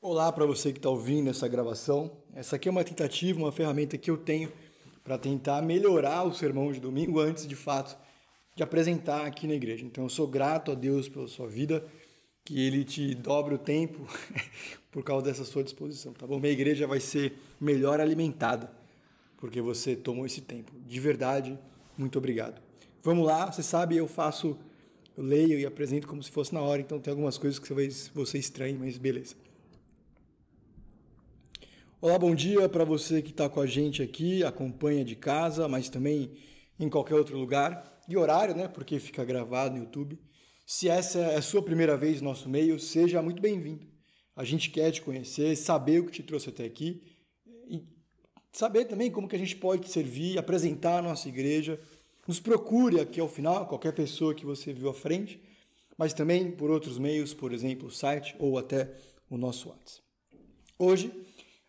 Olá para você que está ouvindo essa gravação. Essa aqui é uma tentativa, uma ferramenta que eu tenho para tentar melhorar o sermão de domingo antes, de fato, de apresentar aqui na igreja. Então eu sou grato a Deus pela sua vida, que Ele te dobre o tempo por causa dessa sua disposição, tá bom? Minha igreja vai ser melhor alimentada porque você tomou esse tempo. De verdade, muito obrigado. Vamos lá, você sabe, eu faço, eu leio e apresento como se fosse na hora, então tem algumas coisas que talvez você estranhe, mas beleza. Olá, bom dia para você que está com a gente aqui, acompanha de casa, mas também em qualquer outro lugar. E horário, né? Porque fica gravado no YouTube. Se essa é a sua primeira vez no nosso meio, seja muito bem-vindo. A gente quer te conhecer, saber o que te trouxe até aqui saber também como que a gente pode servir, apresentar a nossa igreja. Nos procure aqui ao final, qualquer pessoa que você viu à frente, mas também por outros meios, por exemplo, o site ou até o nosso WhatsApp. Hoje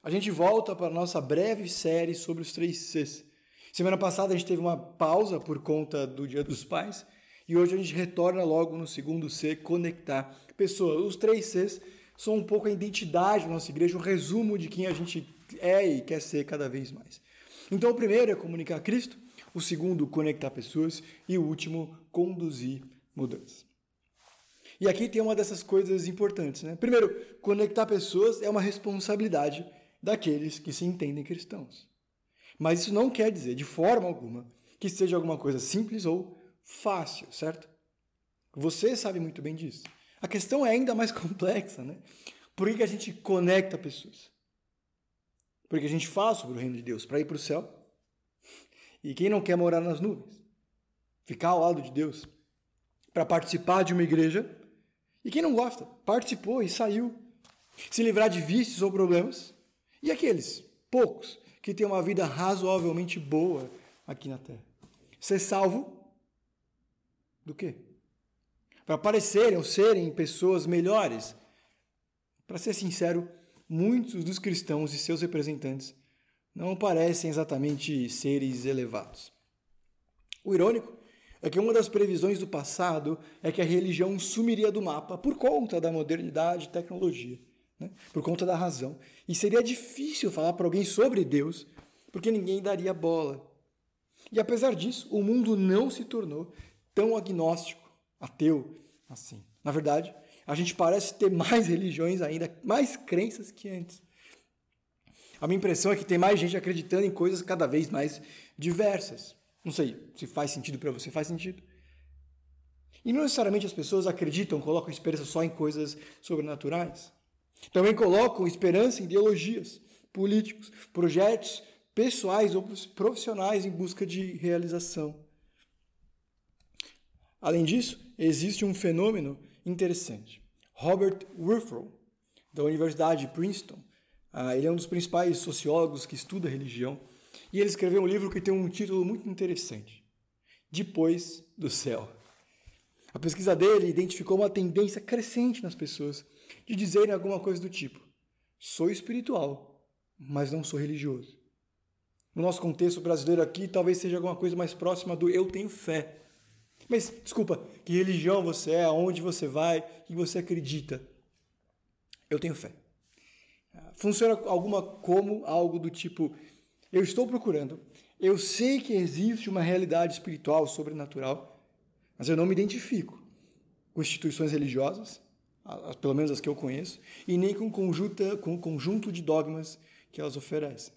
a gente volta para a nossa breve série sobre os três Cs. Semana passada a gente teve uma pausa por conta do Dia dos Pais e hoje a gente retorna logo no segundo C, conectar pessoas. Os três Cs são um pouco a identidade da nossa igreja, um resumo de quem a gente é e quer ser cada vez mais. Então, o primeiro é comunicar Cristo, o segundo, conectar pessoas e o último, conduzir mudanças. E aqui tem uma dessas coisas importantes, né? Primeiro, conectar pessoas é uma responsabilidade daqueles que se entendem cristãos. Mas isso não quer dizer, de forma alguma, que seja alguma coisa simples ou fácil, certo? Você sabe muito bem disso. A questão é ainda mais complexa, né? Por que a gente conecta pessoas? Porque a gente fala sobre o reino de Deus para ir para o céu. E quem não quer morar nas nuvens? Ficar ao lado de Deus para participar de uma igreja. E quem não gosta? Participou e saiu. Se livrar de vícios ou problemas e aqueles, poucos, que têm uma vida razoavelmente boa aqui na Terra? Ser salvo do quê? Para parecerem ou serem pessoas melhores? Para ser sincero, muitos dos cristãos e seus representantes não parecem exatamente seres elevados. O irônico é que uma das previsões do passado é que a religião sumiria do mapa por conta da modernidade e tecnologia né? por conta da razão. E seria difícil falar para alguém sobre Deus, porque ninguém daria bola. E apesar disso, o mundo não se tornou tão agnóstico, ateu, assim. Na verdade, a gente parece ter mais religiões ainda, mais crenças que antes. A minha impressão é que tem mais gente acreditando em coisas cada vez mais diversas. Não sei se faz sentido para você, faz sentido. E não necessariamente as pessoas acreditam, colocam esperança só em coisas sobrenaturais. Também colocam esperança em ideologias, políticos, projetos pessoais ou profissionais em busca de realização. Além disso, existe um fenômeno interessante. Robert Wurfel, da Universidade de Princeton, ah, ele é um dos principais sociólogos que estuda religião, e ele escreveu um livro que tem um título muito interessante: Depois do Céu. A pesquisa dele identificou uma tendência crescente nas pessoas de dizerem alguma coisa do tipo: sou espiritual, mas não sou religioso. No nosso contexto brasileiro aqui, talvez seja alguma coisa mais próxima do eu tenho fé. Mas, desculpa, que religião você é, aonde você vai, que você acredita? Eu tenho fé. Funciona alguma como algo do tipo: eu estou procurando, eu sei que existe uma realidade espiritual, sobrenatural, mas eu não me identifico com instituições religiosas, pelo menos as que eu conheço, e nem com, conjunta, com o conjunto de dogmas que elas oferecem.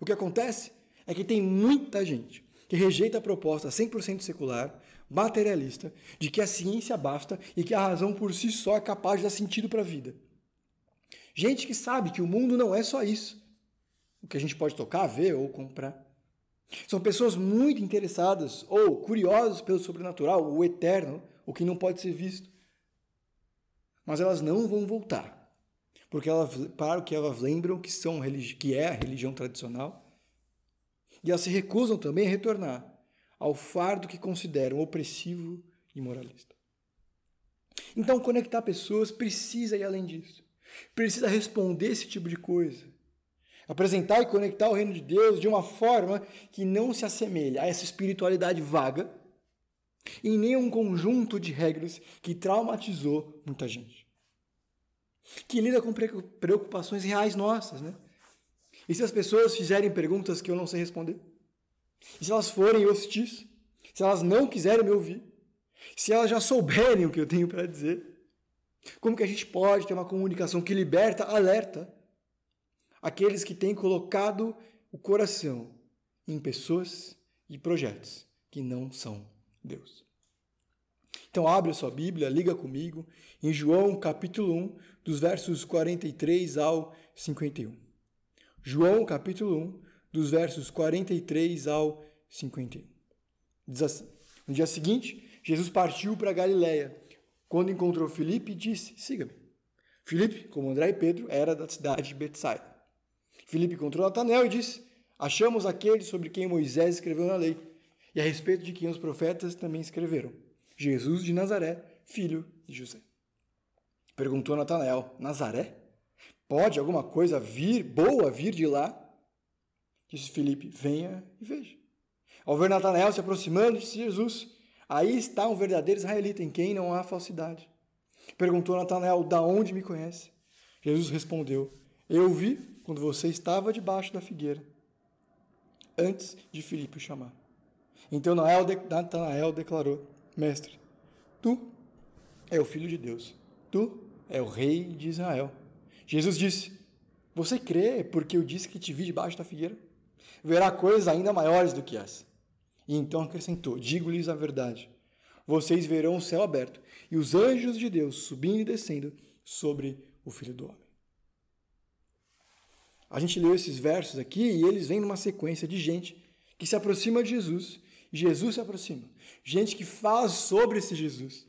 O que acontece é que tem muita gente que rejeita a proposta 100% secular, materialista, de que a ciência basta e que a razão por si só é capaz de dar sentido para a vida. Gente que sabe que o mundo não é só isso, o que a gente pode tocar, ver ou comprar. São pessoas muito interessadas ou curiosas pelo sobrenatural, o eterno, o que não pode ser visto mas elas não vão voltar. Porque elas, para que elas lembram que, são, que é a religião tradicional, e elas se recusam também a retornar ao fardo que consideram opressivo e moralista. Então, conectar pessoas precisa ir além disso. Precisa responder esse tipo de coisa. Apresentar e conectar o reino de Deus de uma forma que não se assemelha a essa espiritualidade vaga e nem um conjunto de regras que traumatizou muita gente. Que lida com preocupações reais nossas, né? E se as pessoas fizerem perguntas que eu não sei responder? E se elas forem hostis? Se elas não quiserem me ouvir? Se elas já souberem o que eu tenho para dizer? Como que a gente pode ter uma comunicação que liberta, alerta aqueles que têm colocado o coração em pessoas e projetos que não são Deus? Então abre a sua Bíblia, liga comigo em João capítulo 1, dos versos 43 ao 51. João capítulo 1, dos versos 43 ao 51. Diz assim: No dia seguinte, Jesus partiu para Galiléia quando encontrou Filipe, disse: Siga-me. Filipe, como André e Pedro, era da cidade de Betsaida. Filipe encontrou Natanael e disse: Achamos aquele sobre quem Moisés escreveu na lei, e a respeito de quem os profetas também escreveram: Jesus de Nazaré, filho de José. Perguntou Natanael: Nazaré? Pode alguma coisa vir, boa vir de lá? Disse Filipe: Venha e veja. Ao ver Natanael se aproximando, disse Jesus: Aí está um verdadeiro israelita, em quem não há falsidade. Perguntou Natanael: Da onde me conhece? Jesus respondeu: Eu vi quando você estava debaixo da figueira, antes de Filipe o chamar. Então Natanael declarou: Mestre, tu é o filho de Deus, tu é o rei de Israel. Jesus disse: Você crê porque eu disse que te vi debaixo da figueira? Verá coisas ainda maiores do que essa. E então acrescentou: Digo-lhes a verdade. Vocês verão o céu aberto e os anjos de Deus subindo e descendo sobre o Filho do Homem. A gente leu esses versos aqui e eles vêm numa sequência de gente que se aproxima de Jesus Jesus se aproxima. Gente que fala sobre esse Jesus.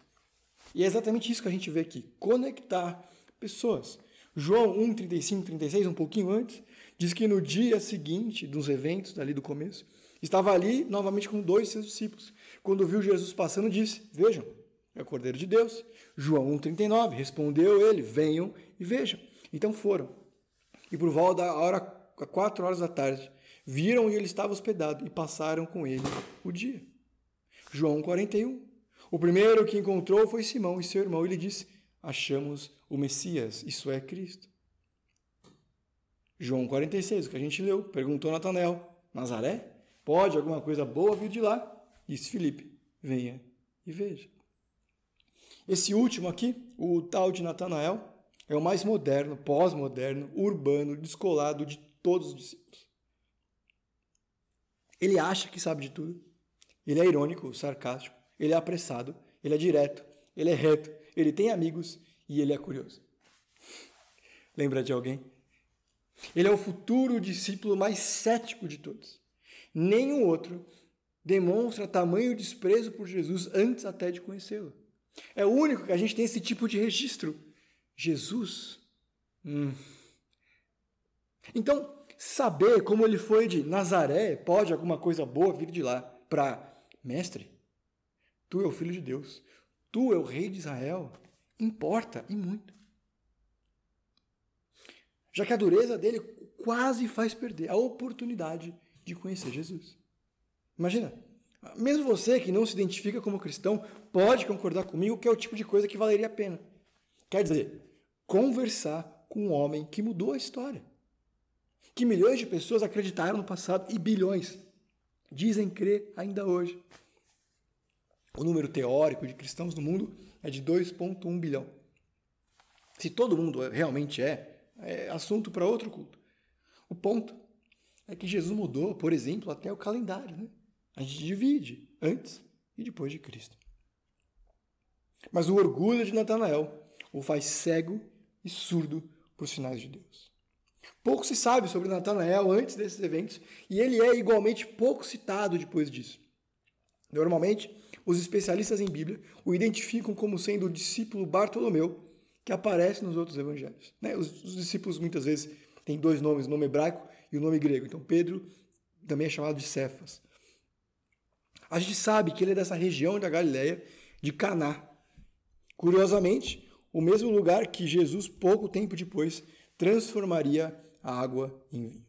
E é exatamente isso que a gente vê aqui: conectar pessoas. João 1, 35, 36, um pouquinho antes, diz que no dia seguinte dos eventos ali do começo, Estava ali novamente com dois seus discípulos. Quando viu Jesus passando, disse: Vejam, é o Cordeiro de Deus. João 1,39. Respondeu ele: Venham e vejam. Então foram. E por volta da hora, quatro horas da tarde, viram e ele estava hospedado e passaram com ele o dia. João 41. O primeiro que encontrou foi Simão e seu irmão. E lhe disse: Achamos o Messias, isso é Cristo. João 46, o que a gente leu, perguntou Natanael: Nazaré? Pode alguma coisa boa vir de lá? Disse Felipe: venha e veja. Esse último aqui, o tal de Natanael, é o mais moderno, pós-moderno, urbano, descolado de todos os discípulos. Ele acha que sabe de tudo. Ele é irônico, sarcástico, ele é apressado, ele é direto, ele é reto, ele tem amigos e ele é curioso. Lembra de alguém? Ele é o futuro discípulo mais cético de todos nenhum outro demonstra tamanho desprezo por Jesus antes até de conhecê-lo. É o único que a gente tem esse tipo de registro. Jesus. Hum. Então, saber como ele foi de Nazaré, pode alguma coisa boa vir de lá, para mestre, tu é o filho de Deus, tu é o rei de Israel, importa e muito. Já que a dureza dele quase faz perder a oportunidade de conhecer Jesus. Imagina, mesmo você que não se identifica como cristão pode concordar comigo que é o tipo de coisa que valeria a pena. Quer dizer, conversar com um homem que mudou a história. Que milhões de pessoas acreditaram no passado e bilhões dizem crer ainda hoje. O número teórico de cristãos no mundo é de 2,1 bilhão. Se todo mundo realmente é, é assunto para outro culto. O ponto é que Jesus mudou, por exemplo, até o calendário. Né? A gente divide antes e depois de Cristo. Mas o orgulho de Natanael o faz cego e surdo os sinais de Deus. Pouco se sabe sobre Natanael antes desses eventos e ele é igualmente pouco citado depois disso. Normalmente, os especialistas em Bíblia o identificam como sendo o discípulo Bartolomeu, que aparece nos outros evangelhos. Né? Os, os discípulos muitas vezes têm dois nomes, nome hebraico e o nome grego. Então, Pedro também é chamado de Cefas. A gente sabe que ele é dessa região da Galileia, de Caná. Curiosamente, o mesmo lugar que Jesus, pouco tempo depois, transformaria a água em vinho.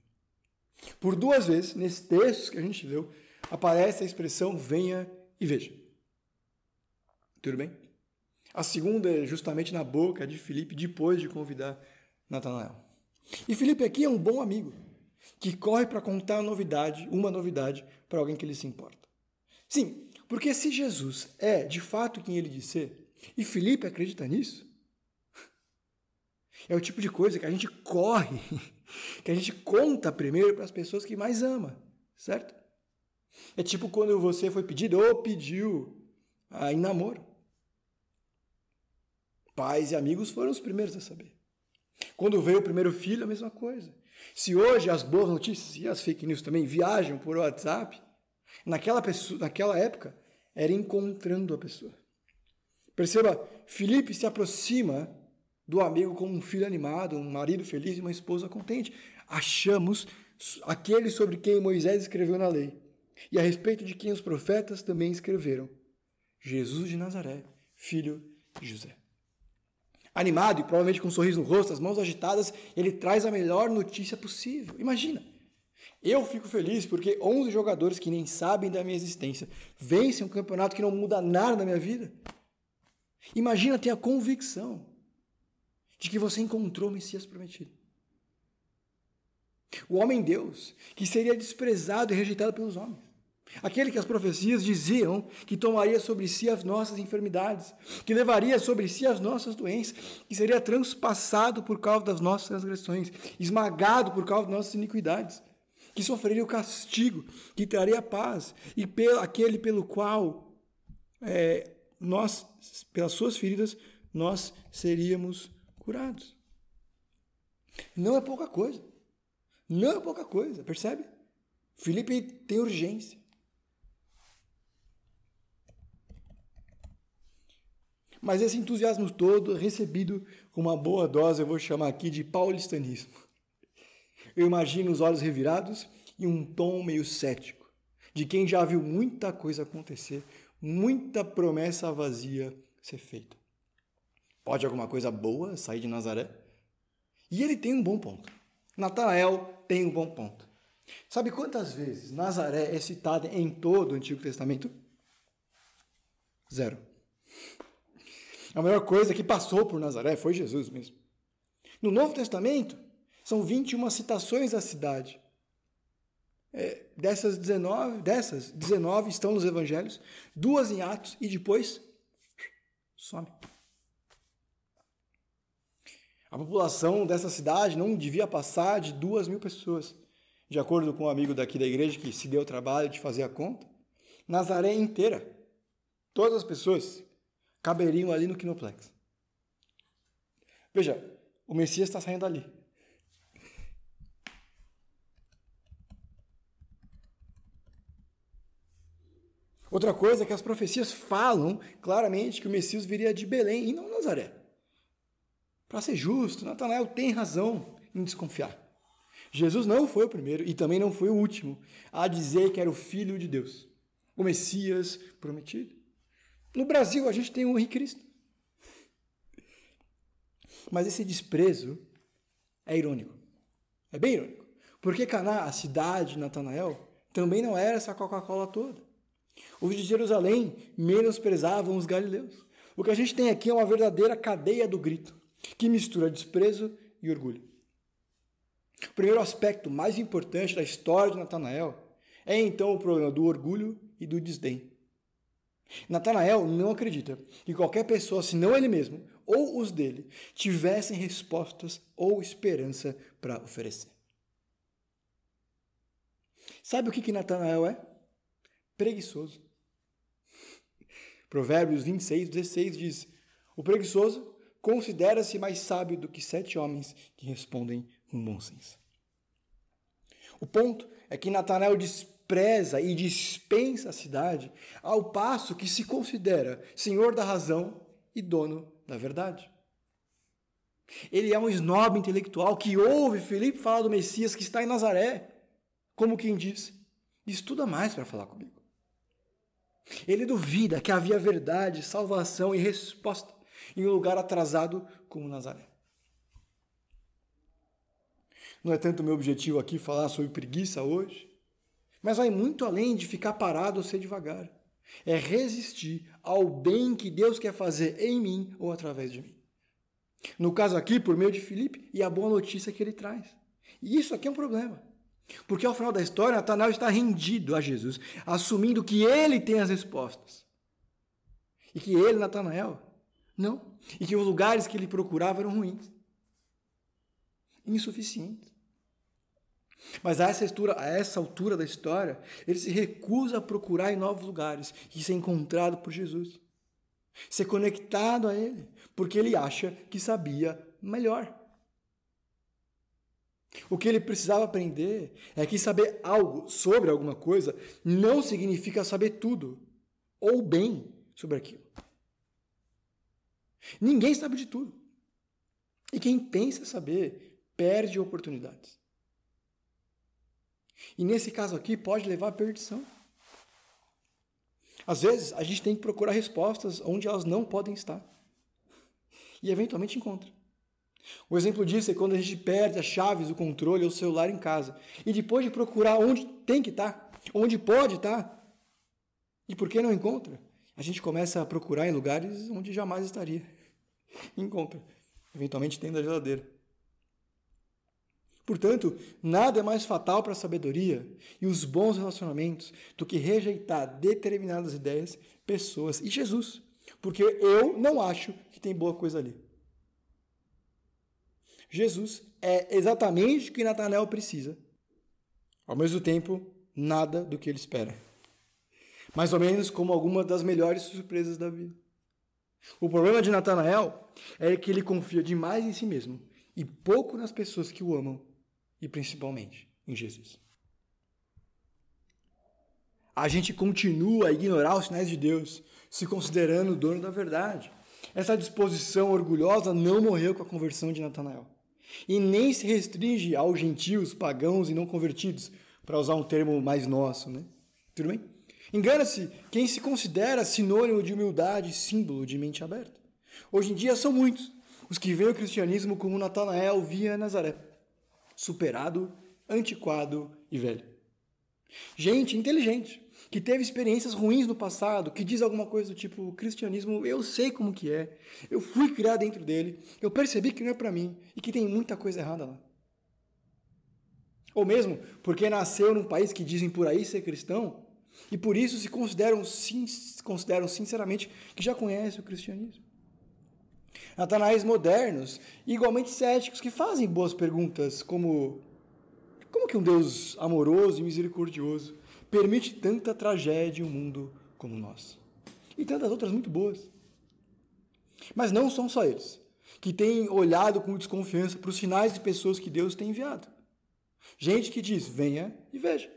Por duas vezes, nesse texto que a gente leu, aparece a expressão venha e veja. Tudo bem? A segunda é justamente na boca de Filipe, depois de convidar Natanael. E Filipe aqui é um bom amigo, que corre para contar uma novidade, uma novidade para alguém que ele se importa. Sim, porque se Jesus é de fato quem ele diz ser, e Filipe acredita nisso, é o tipo de coisa que a gente corre, que a gente conta primeiro para as pessoas que mais ama, certo? É tipo quando você foi pedido ou pediu em namoro. Pais e amigos foram os primeiros a saber. Quando veio o primeiro filho, a mesma coisa. Se hoje as boas notícias e as fake news também viajam por WhatsApp, naquela, pessoa, naquela época era encontrando a pessoa. Perceba, Felipe se aproxima do amigo como um filho animado, um marido feliz e uma esposa contente. Achamos aquele sobre quem Moisés escreveu na lei e a respeito de quem os profetas também escreveram: Jesus de Nazaré, filho de José. Animado e provavelmente com um sorriso no rosto, as mãos agitadas, ele traz a melhor notícia possível. Imagina! Eu fico feliz porque 11 jogadores que nem sabem da minha existência vencem um campeonato que não muda nada na minha vida. Imagina ter a convicção de que você encontrou o Messias prometido. O homem Deus, que seria desprezado e rejeitado pelos homens. Aquele que as profecias diziam que tomaria sobre si as nossas enfermidades, que levaria sobre si as nossas doenças, que seria transpassado por causa das nossas transgressões, esmagado por causa das nossas iniquidades, que sofreria o castigo, que traria paz, e pelo, aquele pelo qual é, nós, pelas suas feridas, nós seríamos curados. Não é pouca coisa. Não é pouca coisa, percebe? Felipe tem urgência. Mas esse entusiasmo todo recebido com uma boa dose, eu vou chamar aqui de paulistanismo. Eu imagino os olhos revirados e um tom meio cético, de quem já viu muita coisa acontecer, muita promessa vazia ser feita. Pode alguma coisa boa sair de Nazaré? E ele tem um bom ponto. Natanael tem um bom ponto. Sabe quantas vezes Nazaré é citada em todo o Antigo Testamento? Zero. A maior coisa que passou por Nazaré foi Jesus mesmo. No Novo Testamento, são 21 citações da cidade. É, dessas 19, dessas 19 estão nos evangelhos, duas em Atos e depois some. A população dessa cidade não devia passar de duas mil pessoas, de acordo com um amigo daqui da igreja que se deu o trabalho de fazer a conta. Nazaré inteira, todas as pessoas caberiam ali no Quinoplex. Veja, o Messias está saindo dali. Outra coisa é que as profecias falam claramente que o Messias viria de Belém e não Nazaré. Para ser justo, Natanael tem razão em desconfiar. Jesus não foi o primeiro e também não foi o último a dizer que era o Filho de Deus, o Messias prometido. No Brasil, a gente tem o Henrique Cristo. Mas esse desprezo é irônico. É bem irônico. Porque Caná, a cidade de Natanael, também não era essa Coca-Cola toda. Os de Jerusalém menosprezavam os galileus. O que a gente tem aqui é uma verdadeira cadeia do grito, que mistura desprezo e orgulho. O primeiro aspecto mais importante da história de Natanael é então o problema do orgulho e do desdém. Natanael não acredita que qualquer pessoa, senão ele mesmo, ou os dele, tivessem respostas ou esperança para oferecer. Sabe o que, que Natanael é? Preguiçoso. Provérbios 26, 16 diz: O preguiçoso considera-se mais sábio do que sete homens que respondem com bom senso. O ponto é que Natanael diz despreza e dispensa a cidade, ao passo que se considera senhor da razão e dono da verdade. Ele é um snob intelectual que ouve Felipe falar do Messias que está em Nazaré, como quem diz: estuda mais para falar comigo. Ele duvida que havia verdade, salvação e resposta em um lugar atrasado como Nazaré. Não é tanto o meu objetivo aqui falar sobre preguiça hoje, mas vai muito além de ficar parado ou ser devagar. É resistir ao bem que Deus quer fazer em mim ou através de mim. No caso aqui, por meio de Filipe e a boa notícia que ele traz. E isso aqui é um problema. Porque ao final da história, Natanael está rendido a Jesus, assumindo que ele tem as respostas. E que ele, Natanael, não. E que os lugares que ele procurava eram ruins, insuficientes. Mas a essa, altura, a essa altura da história, ele se recusa a procurar em novos lugares e ser encontrado por Jesus. Ser conectado a Ele, porque ele acha que sabia melhor. O que ele precisava aprender é que saber algo sobre alguma coisa não significa saber tudo ou bem sobre aquilo. Ninguém sabe de tudo. E quem pensa saber perde oportunidades. E nesse caso aqui pode levar à perdição. Às vezes a gente tem que procurar respostas onde elas não podem estar. E eventualmente encontra. O exemplo disso é quando a gente perde as chaves, o controle ou o celular em casa. E depois de procurar onde tem que estar, onde pode estar, e por que não encontra, a gente começa a procurar em lugares onde jamais estaria. Encontra. Eventualmente tem da geladeira. Portanto, nada é mais fatal para a sabedoria e os bons relacionamentos do que rejeitar determinadas ideias, pessoas e Jesus, porque eu não acho que tem boa coisa ali. Jesus é exatamente o que Natanael precisa. Ao mesmo tempo, nada do que ele espera. Mais ou menos como alguma das melhores surpresas da vida. O problema de Natanael é que ele confia demais em si mesmo e pouco nas pessoas que o amam e principalmente em Jesus. A gente continua a ignorar os sinais de Deus, se considerando o dono da verdade. Essa disposição orgulhosa não morreu com a conversão de Natanael. E nem se restringe aos gentios, pagãos e não convertidos, para usar um termo mais nosso, né? Tudo bem? Engana-se quem se considera sinônimo de humildade símbolo de mente aberta. Hoje em dia são muitos os que veem o cristianismo como Natanael via Nazaré superado, antiquado e velho. Gente inteligente, que teve experiências ruins no passado, que diz alguma coisa do tipo, cristianismo, eu sei como que é, eu fui criado dentro dele, eu percebi que não é para mim e que tem muita coisa errada lá. Ou mesmo porque nasceu num país que dizem por aí ser cristão e por isso se consideram, consideram sinceramente que já conhecem o cristianismo. Natanais modernos, igualmente céticos, que fazem boas perguntas, como como que um Deus amoroso e misericordioso permite tanta tragédia em um mundo como o nosso? E tantas outras muito boas. Mas não são só eles, que têm olhado com desconfiança para os sinais de pessoas que Deus tem enviado. Gente que diz: venha e veja.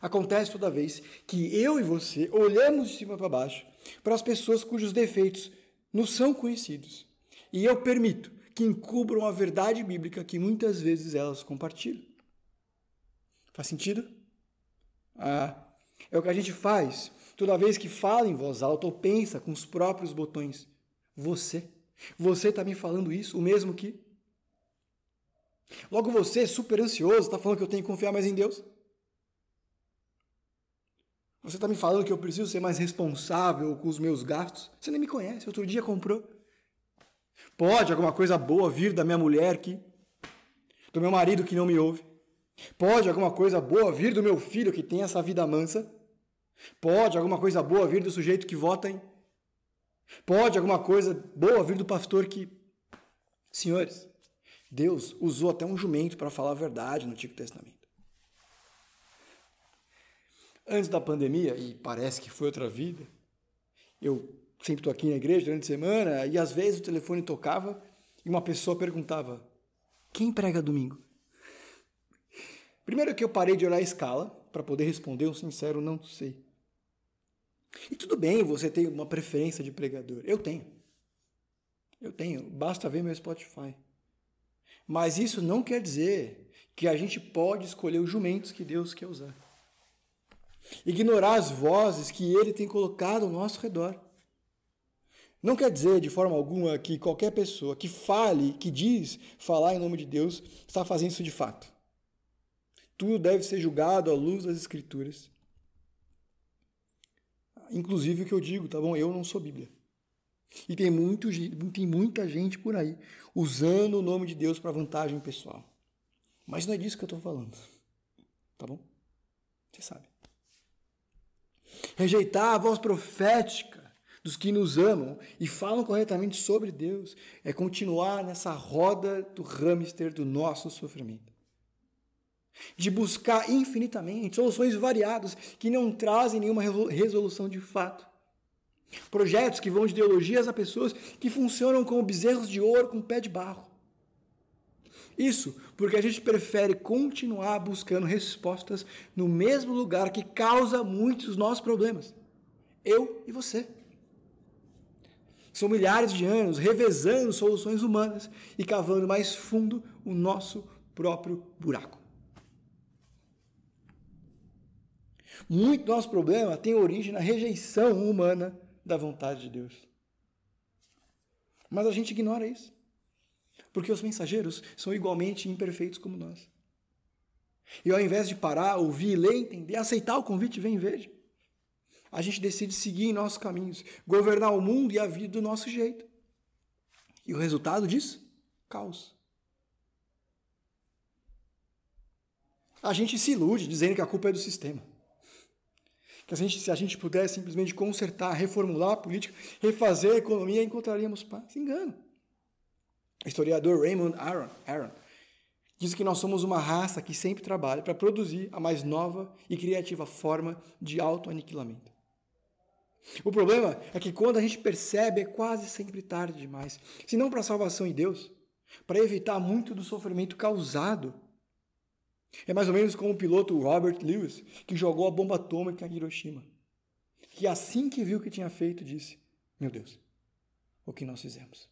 Acontece toda vez que eu e você olhamos de cima para baixo para as pessoas cujos defeitos nos são conhecidos. E eu permito que encubram a verdade bíblica que muitas vezes elas compartilham. Faz sentido? Ah, é o que a gente faz toda vez que fala em voz alta ou pensa com os próprios botões. Você. Você está me falando isso, o mesmo que. Logo você, super ansioso, está falando que eu tenho que confiar mais em Deus? Você está me falando que eu preciso ser mais responsável com os meus gastos? Você nem me conhece, outro dia comprou. Pode alguma coisa boa vir da minha mulher que do meu marido que não me ouve? Pode alguma coisa boa vir do meu filho que tem essa vida mansa? Pode alguma coisa boa vir do sujeito que vota em? Pode alguma coisa boa vir do pastor que. Senhores, Deus usou até um jumento para falar a verdade no Antigo Testamento. Antes da pandemia, e parece que foi outra vida, eu sempre estou aqui na igreja durante a semana e às vezes o telefone tocava e uma pessoa perguntava: Quem prega domingo? Primeiro que eu parei de olhar a escala para poder responder um sincero não sei. E tudo bem você tem uma preferência de pregador. Eu tenho. Eu tenho. Basta ver meu Spotify. Mas isso não quer dizer que a gente pode escolher os jumentos que Deus quer usar. Ignorar as vozes que ele tem colocado ao nosso redor. Não quer dizer de forma alguma que qualquer pessoa que fale, que diz falar em nome de Deus, está fazendo isso de fato. Tudo deve ser julgado à luz das Escrituras. Inclusive o que eu digo, tá bom? Eu não sou Bíblia. E tem, muito, tem muita gente por aí usando o nome de Deus para vantagem pessoal. Mas não é disso que eu estou falando. Tá bom? Você sabe. Rejeitar a voz profética dos que nos amam e falam corretamente sobre Deus é continuar nessa roda do hamster do nosso sofrimento. De buscar infinitamente soluções variadas que não trazem nenhuma resolução de fato. Projetos que vão de ideologias a pessoas que funcionam como bezerros de ouro com pé de barro. Isso porque a gente prefere continuar buscando respostas no mesmo lugar que causa muitos dos nossos problemas. Eu e você. São milhares de anos revezando soluções humanas e cavando mais fundo o nosso próprio buraco. Muito do nosso problema tem origem na rejeição humana da vontade de Deus. Mas a gente ignora isso. Porque os mensageiros são igualmente imperfeitos como nós. E ao invés de parar, ouvir, ler, entender, aceitar o convite, vem e veja. A gente decide seguir em nossos caminhos, governar o mundo e a vida do nosso jeito. E o resultado disso? Caos. A gente se ilude dizendo que a culpa é do sistema que a gente, se a gente pudesse simplesmente consertar, reformular a política, refazer a economia, encontraríamos paz. Engano. O historiador Raymond Aron, Aron diz que nós somos uma raça que sempre trabalha para produzir a mais nova e criativa forma de autoaniquilamento. O problema é que quando a gente percebe, é quase sempre tarde demais. Se não para a salvação em Deus, para evitar muito do sofrimento causado é mais ou menos como o piloto Robert Lewis, que jogou a bomba atômica em Hiroshima. Que assim que viu o que tinha feito, disse: Meu Deus, o que nós fizemos?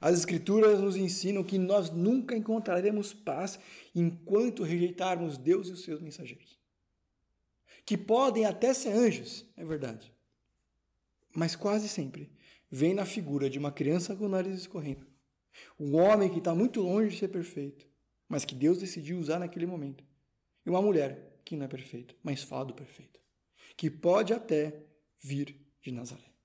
As Escrituras nos ensinam que nós nunca encontraremos paz enquanto rejeitarmos Deus e os seus mensageiros. Que podem até ser anjos, é verdade. Mas quase sempre vem na figura de uma criança com o nariz escorrendo um homem que está muito longe de ser perfeito, mas que Deus decidiu usar naquele momento. E uma mulher que não é perfeita, mas fala do perfeito. Que pode até vir de Nazaré.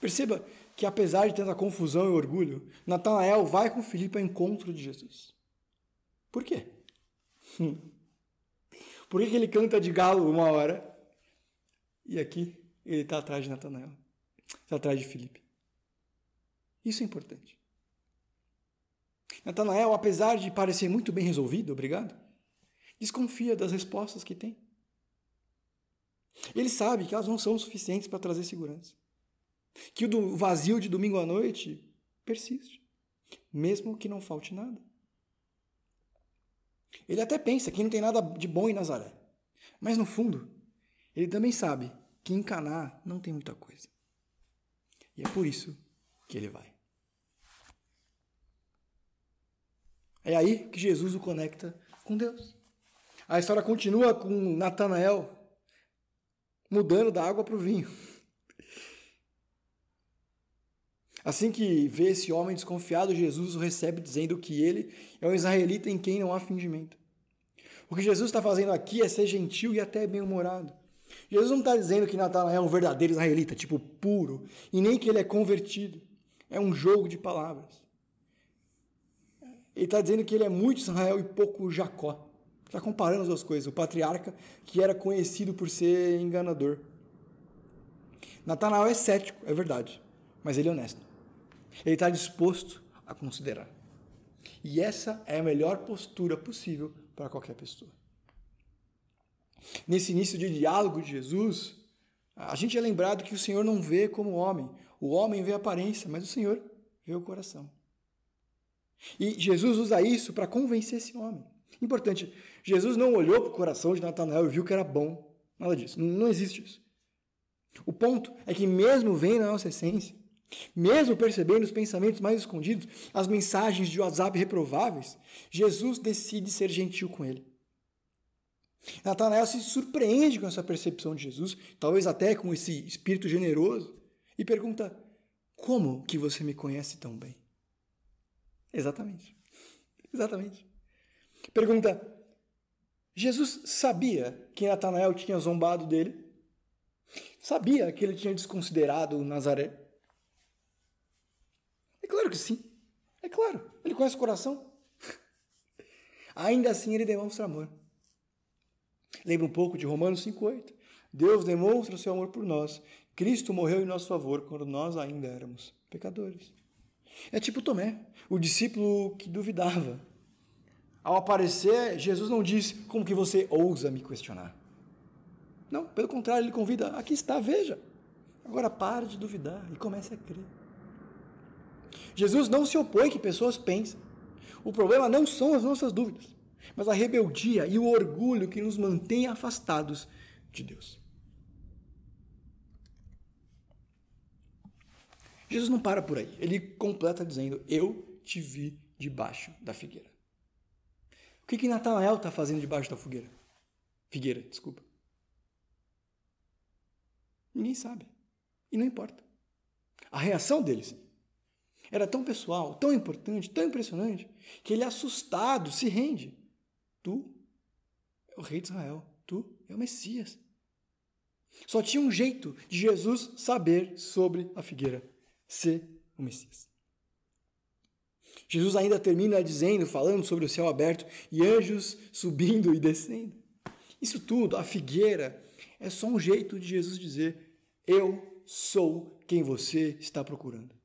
Perceba que, apesar de tanta confusão e orgulho, Natanael vai com Filipe ao encontro de Jesus. Por quê? Hum. Por que ele canta de galo uma hora e aqui ele está atrás de Natanael? Está atrás de Filipe. Isso é importante. Natanael, apesar de parecer muito bem resolvido, obrigado, desconfia das respostas que tem. Ele sabe que elas não são suficientes para trazer segurança. Que o vazio de domingo à noite persiste, mesmo que não falte nada. Ele até pensa que não tem nada de bom em Nazaré. Mas no fundo, ele também sabe que em Caná não tem muita coisa. E é por isso que ele vai. É aí que Jesus o conecta com Deus. A história continua com Natanael mudando da água para o vinho. Assim que vê esse homem desconfiado, Jesus o recebe dizendo que ele é um israelita em quem não há fingimento. O que Jesus está fazendo aqui é ser gentil e até bem-humorado. Jesus não está dizendo que Natanael é um verdadeiro israelita, tipo puro, e nem que ele é convertido. É um jogo de palavras. Ele está dizendo que ele é muito Israel e pouco Jacó. Está comparando as duas coisas. O patriarca, que era conhecido por ser enganador. Natanael é cético, é verdade, mas ele é honesto. Ele está disposto a considerar. E essa é a melhor postura possível para qualquer pessoa. Nesse início de diálogo de Jesus, a gente é lembrado que o Senhor não vê como homem. O homem vê a aparência, mas o Senhor vê o coração. E Jesus usa isso para convencer esse homem. Importante, Jesus não olhou para o coração de Natanael e viu que era bom. Nada disso. Não existe isso. O ponto é que, mesmo vendo a nossa essência, mesmo percebendo os pensamentos mais escondidos, as mensagens de WhatsApp reprováveis, Jesus decide ser gentil com ele. Natanael se surpreende com essa percepção de Jesus, talvez até com esse espírito generoso, e pergunta: Como que você me conhece tão bem? Exatamente. Exatamente. Pergunta: Jesus sabia que Natanael tinha zombado dele? Sabia que ele tinha desconsiderado Nazaré? É claro que sim. É claro. Ele conhece o coração. Ainda assim, ele demonstra amor. Lembra um pouco de Romanos 5,8. Deus demonstra o seu amor por nós. Cristo morreu em nosso favor quando nós ainda éramos pecadores. É tipo Tomé, o discípulo que duvidava. Ao aparecer, Jesus não diz como que você ousa me questionar. Não, pelo contrário, ele convida, aqui está, veja. Agora pare de duvidar e comece a crer. Jesus não se opõe que pessoas pensem. O problema não são as nossas dúvidas, mas a rebeldia e o orgulho que nos mantém afastados de Deus. Jesus não para por aí. Ele completa dizendo: Eu te vi debaixo da figueira. O que, que Natanael está fazendo debaixo da fogueira? Figueira, desculpa. Ninguém sabe. E não importa. A reação deles era tão pessoal, tão importante, tão impressionante, que ele, assustado, se rende. Tu é o rei de Israel. Tu é o Messias. Só tinha um jeito de Jesus saber sobre a figueira: ser o Messias. Jesus ainda termina dizendo, falando sobre o céu aberto e anjos subindo e descendo. Isso tudo, a figueira, é só um jeito de Jesus dizer: Eu sou quem você está procurando.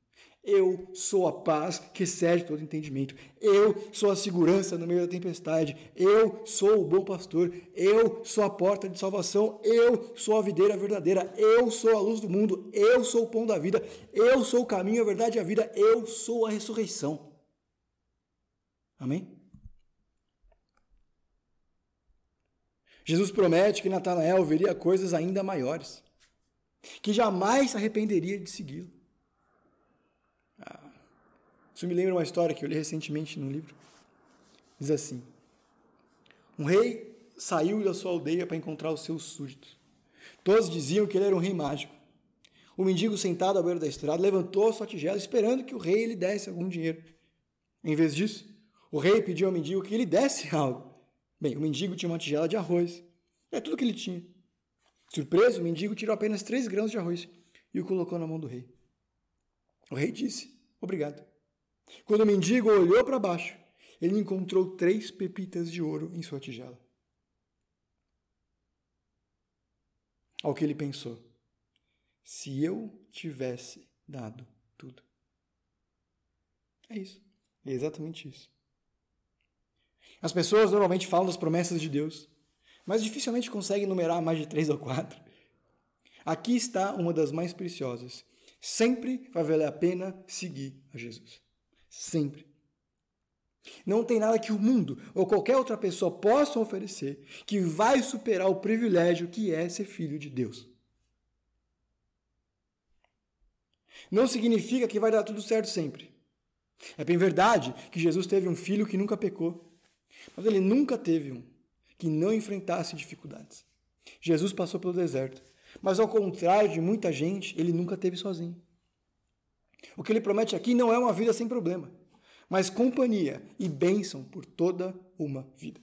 Eu sou a paz que excede todo entendimento. Eu sou a segurança no meio da tempestade. Eu sou o bom pastor. Eu sou a porta de salvação. Eu sou a videira verdadeira. Eu sou a luz do mundo. Eu sou o pão da vida. Eu sou o caminho, a verdade e a vida. Eu sou a ressurreição. Amém? Jesus promete que Natanael veria coisas ainda maiores, que jamais se arrependeria de segui-lo. Isso me lembra uma história que eu li recentemente num livro. Diz assim: Um rei saiu da sua aldeia para encontrar os seus súditos. Todos diziam que ele era um rei mágico. O mendigo sentado à beira da estrada levantou sua tigela esperando que o rei lhe desse algum dinheiro. Em vez disso, o rei pediu ao mendigo que lhe desse algo. Bem, o mendigo tinha uma tigela de arroz. É tudo que ele tinha. Surpreso, o mendigo tirou apenas três grãos de arroz e o colocou na mão do rei. O rei disse: Obrigado. Quando o mendigo olhou para baixo, ele encontrou três pepitas de ouro em sua tigela. Ao que ele pensou: se eu tivesse dado tudo. É isso. É exatamente isso. As pessoas normalmente falam das promessas de Deus, mas dificilmente conseguem numerar mais de três ou quatro. Aqui está uma das mais preciosas. Sempre vai valer a pena seguir a Jesus. Sempre. Não tem nada que o mundo ou qualquer outra pessoa possa oferecer que vai superar o privilégio que é ser filho de Deus. Não significa que vai dar tudo certo sempre. É bem verdade que Jesus teve um filho que nunca pecou, mas ele nunca teve um que não enfrentasse dificuldades. Jesus passou pelo deserto, mas ao contrário de muita gente, ele nunca teve sozinho. O que ele promete aqui não é uma vida sem problema, mas companhia e bênção por toda uma vida.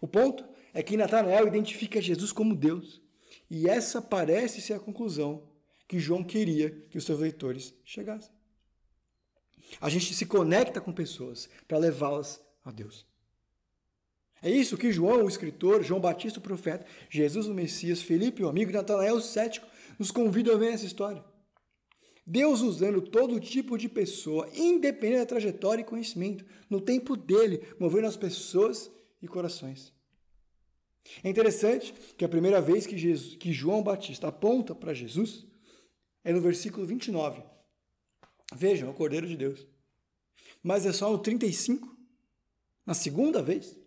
O ponto é que Natanael identifica Jesus como Deus, e essa parece ser a conclusão que João queria que os seus leitores chegassem. A gente se conecta com pessoas para levá-las a Deus. É isso que João, o escritor, João Batista, o profeta, Jesus, o Messias, Felipe, o amigo, Natanael, o cético, nos convidam a ver essa história. Deus usando todo tipo de pessoa, independente da trajetória e conhecimento, no tempo dele, movendo as pessoas e corações. É interessante que a primeira vez que, Jesus, que João Batista aponta para Jesus é no versículo 29. Vejam, é o Cordeiro de Deus. Mas é só no 35, na segunda vez,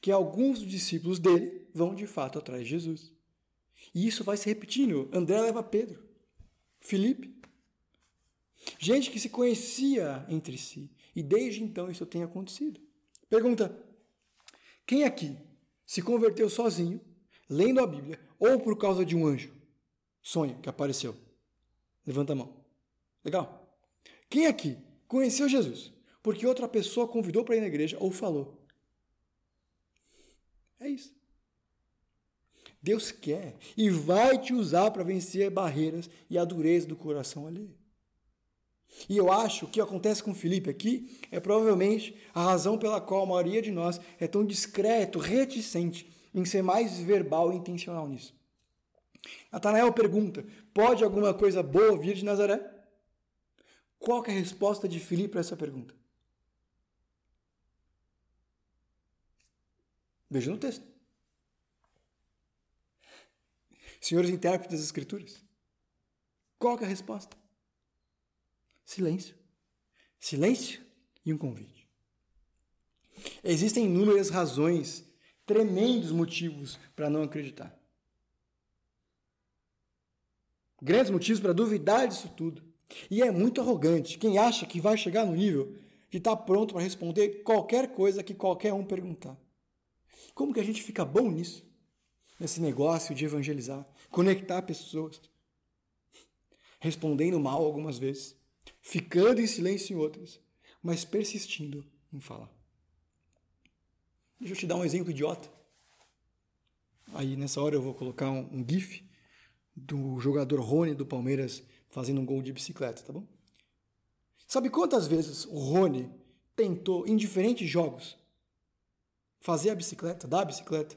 que alguns dos discípulos dele vão de fato atrás de Jesus. E isso vai se repetindo. André leva Pedro, Felipe, Gente que se conhecia entre si. E desde então isso tem acontecido. Pergunta: quem aqui se converteu sozinho, lendo a Bíblia, ou por causa de um anjo? Sonho que apareceu. Levanta a mão. Legal. Quem aqui conheceu Jesus porque outra pessoa convidou para ir na igreja ou falou? É isso. Deus quer e vai te usar para vencer barreiras e a dureza do coração ali. E eu acho que o que acontece com Felipe aqui é provavelmente a razão pela qual a maioria de nós é tão discreto, reticente em ser mais verbal e intencional nisso. Natanael pergunta: pode alguma coisa boa vir de Nazaré? Qual é a resposta de Filipe para essa pergunta? Veja no texto. Senhores intérpretes das Escrituras, qual é a resposta? Silêncio. Silêncio e um convite. Existem inúmeras razões, tremendos motivos para não acreditar. Grandes motivos para duvidar disso tudo. E é muito arrogante quem acha que vai chegar no nível de estar pronto para responder qualquer coisa que qualquer um perguntar. Como que a gente fica bom nisso? Nesse negócio de evangelizar, conectar pessoas, respondendo mal algumas vezes, ficando em silêncio em outras, mas persistindo em falar. Deixa eu te dar um exemplo idiota. Aí nessa hora eu vou colocar um, um GIF do jogador Rony do Palmeiras fazendo um gol de bicicleta, tá bom? Sabe quantas vezes o Rony tentou, em diferentes jogos, fazer a bicicleta, dar a bicicleta,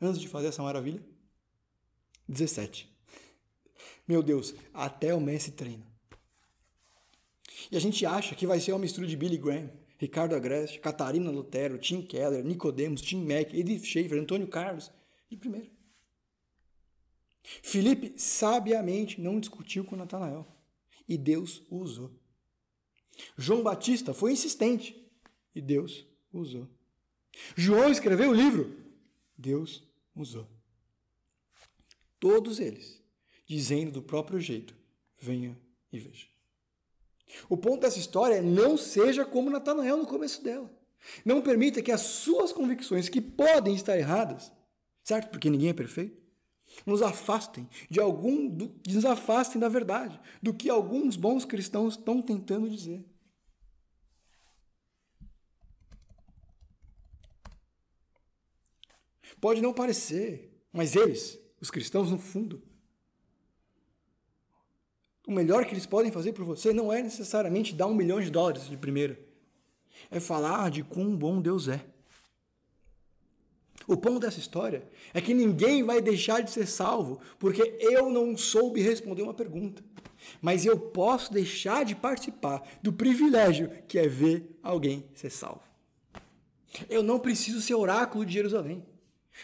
antes de fazer essa maravilha? 17. Meu Deus, até o Messi treina. E a gente acha que vai ser uma mistura de Billy Graham, Ricardo Agreste, Catarina Lutero, Tim Keller, Nicodemos, Tim Mack, Edith Schaefer, Antônio Carlos, de primeiro. Felipe sabiamente não discutiu com Natanael e Deus o usou. João Batista foi insistente e Deus o usou. João escreveu o livro, Deus usou. Todos eles dizendo do próprio jeito: venha e veja. O ponto dessa história é não seja como Natanael no começo dela. Não permita que as suas convicções, que podem estar erradas, certo? Porque ninguém é perfeito, nos afastem de algum, do, nos afastem da verdade, do que alguns bons cristãos estão tentando dizer. Pode não parecer, mas eles, os cristãos, no fundo, o melhor que eles podem fazer por você não é necessariamente dar um milhão de dólares de primeira. É falar de quão bom Deus é. O ponto dessa história é que ninguém vai deixar de ser salvo porque eu não soube responder uma pergunta. Mas eu posso deixar de participar do privilégio que é ver alguém ser salvo. Eu não preciso ser oráculo de Jerusalém.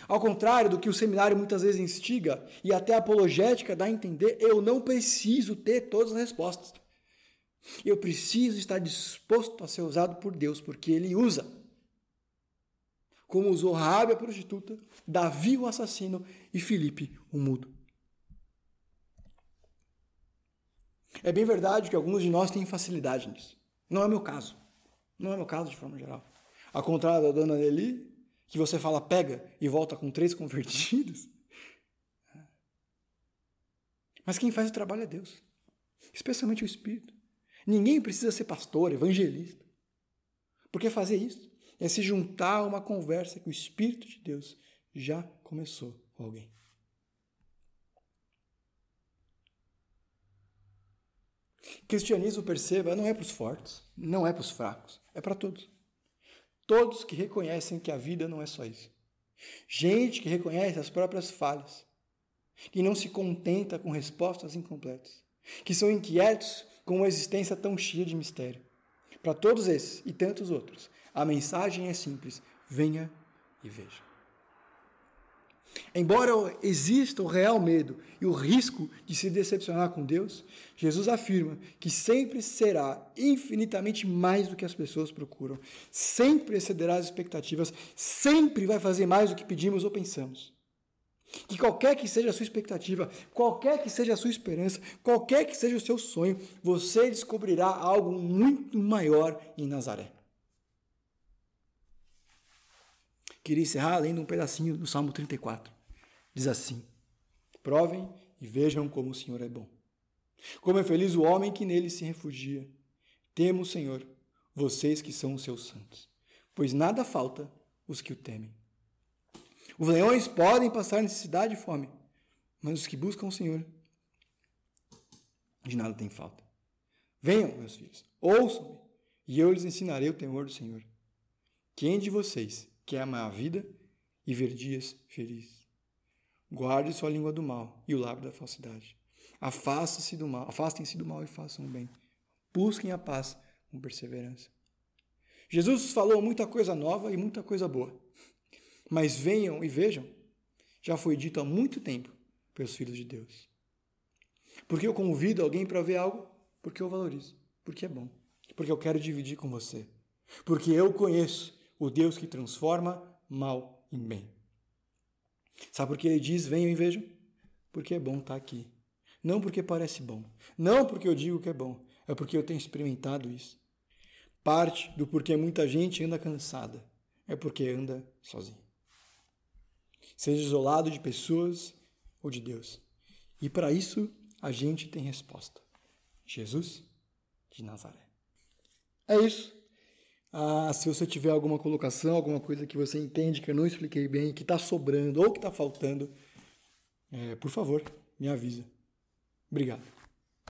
Ao contrário do que o seminário muitas vezes instiga e até apologética dá a entender, eu não preciso ter todas as respostas. Eu preciso estar disposto a ser usado por Deus, porque Ele usa. Como usou Rabi a prostituta, Davi o assassino e Filipe o mudo. É bem verdade que alguns de nós têm facilidade nisso. Não é meu caso. Não é meu caso de forma geral. Ao contrário da dona Nelly, que você fala pega e volta com três convertidos. Mas quem faz o trabalho é Deus, especialmente o Espírito. Ninguém precisa ser pastor, evangelista. Porque fazer isso é se juntar a uma conversa que o Espírito de Deus já começou com alguém. Cristianismo, perceba, não é para os fortes, não é para os fracos, é para todos. Todos que reconhecem que a vida não é só isso. Gente que reconhece as próprias falhas, que não se contenta com respostas incompletas, que são inquietos com uma existência tão cheia de mistério. Para todos esses e tantos outros, a mensagem é simples: venha e veja. Embora exista o real medo e o risco de se decepcionar com Deus, Jesus afirma que sempre será infinitamente mais do que as pessoas procuram, sempre excederá as expectativas, sempre vai fazer mais do que pedimos ou pensamos. Que qualquer que seja a sua expectativa, qualquer que seja a sua esperança, qualquer que seja o seu sonho, você descobrirá algo muito maior em Nazaré. Queria encerrar lendo um pedacinho do Salmo 34. Diz assim: Provem e vejam como o Senhor é bom. Como é feliz o homem que nele se refugia. Temo o Senhor, vocês que são os seus santos, pois nada falta os que o temem. Os leões podem passar necessidade e fome, mas os que buscam o Senhor, de nada tem falta. Venham, meus filhos, ouçam-me, e eu lhes ensinarei o temor do Senhor. Quem de vocês quer amar a vida e ver dias felizes? Guarde sua língua do mal e o lábio da falsidade. Afastem-se do mal, afastem-se do mal e façam o bem. Busquem a paz com perseverança. Jesus falou muita coisa nova e muita coisa boa. Mas venham e vejam, já foi dito há muito tempo pelos filhos de Deus. Porque eu convido alguém para ver algo? Porque eu valorizo, porque é bom, porque eu quero dividir com você. Porque eu conheço o Deus que transforma mal em bem. Sabe por que ele diz: venham e vejam? Porque é bom estar aqui. Não porque parece bom. Não porque eu digo que é bom. É porque eu tenho experimentado isso. Parte do porquê muita gente anda cansada é porque anda sozinho. Seja isolado de pessoas ou de Deus. E para isso a gente tem resposta. Jesus de Nazaré. É isso. Ah, se você tiver alguma colocação, alguma coisa que você entende que eu não expliquei bem, que está sobrando ou que está faltando, é, por favor, me avisa. Obrigado.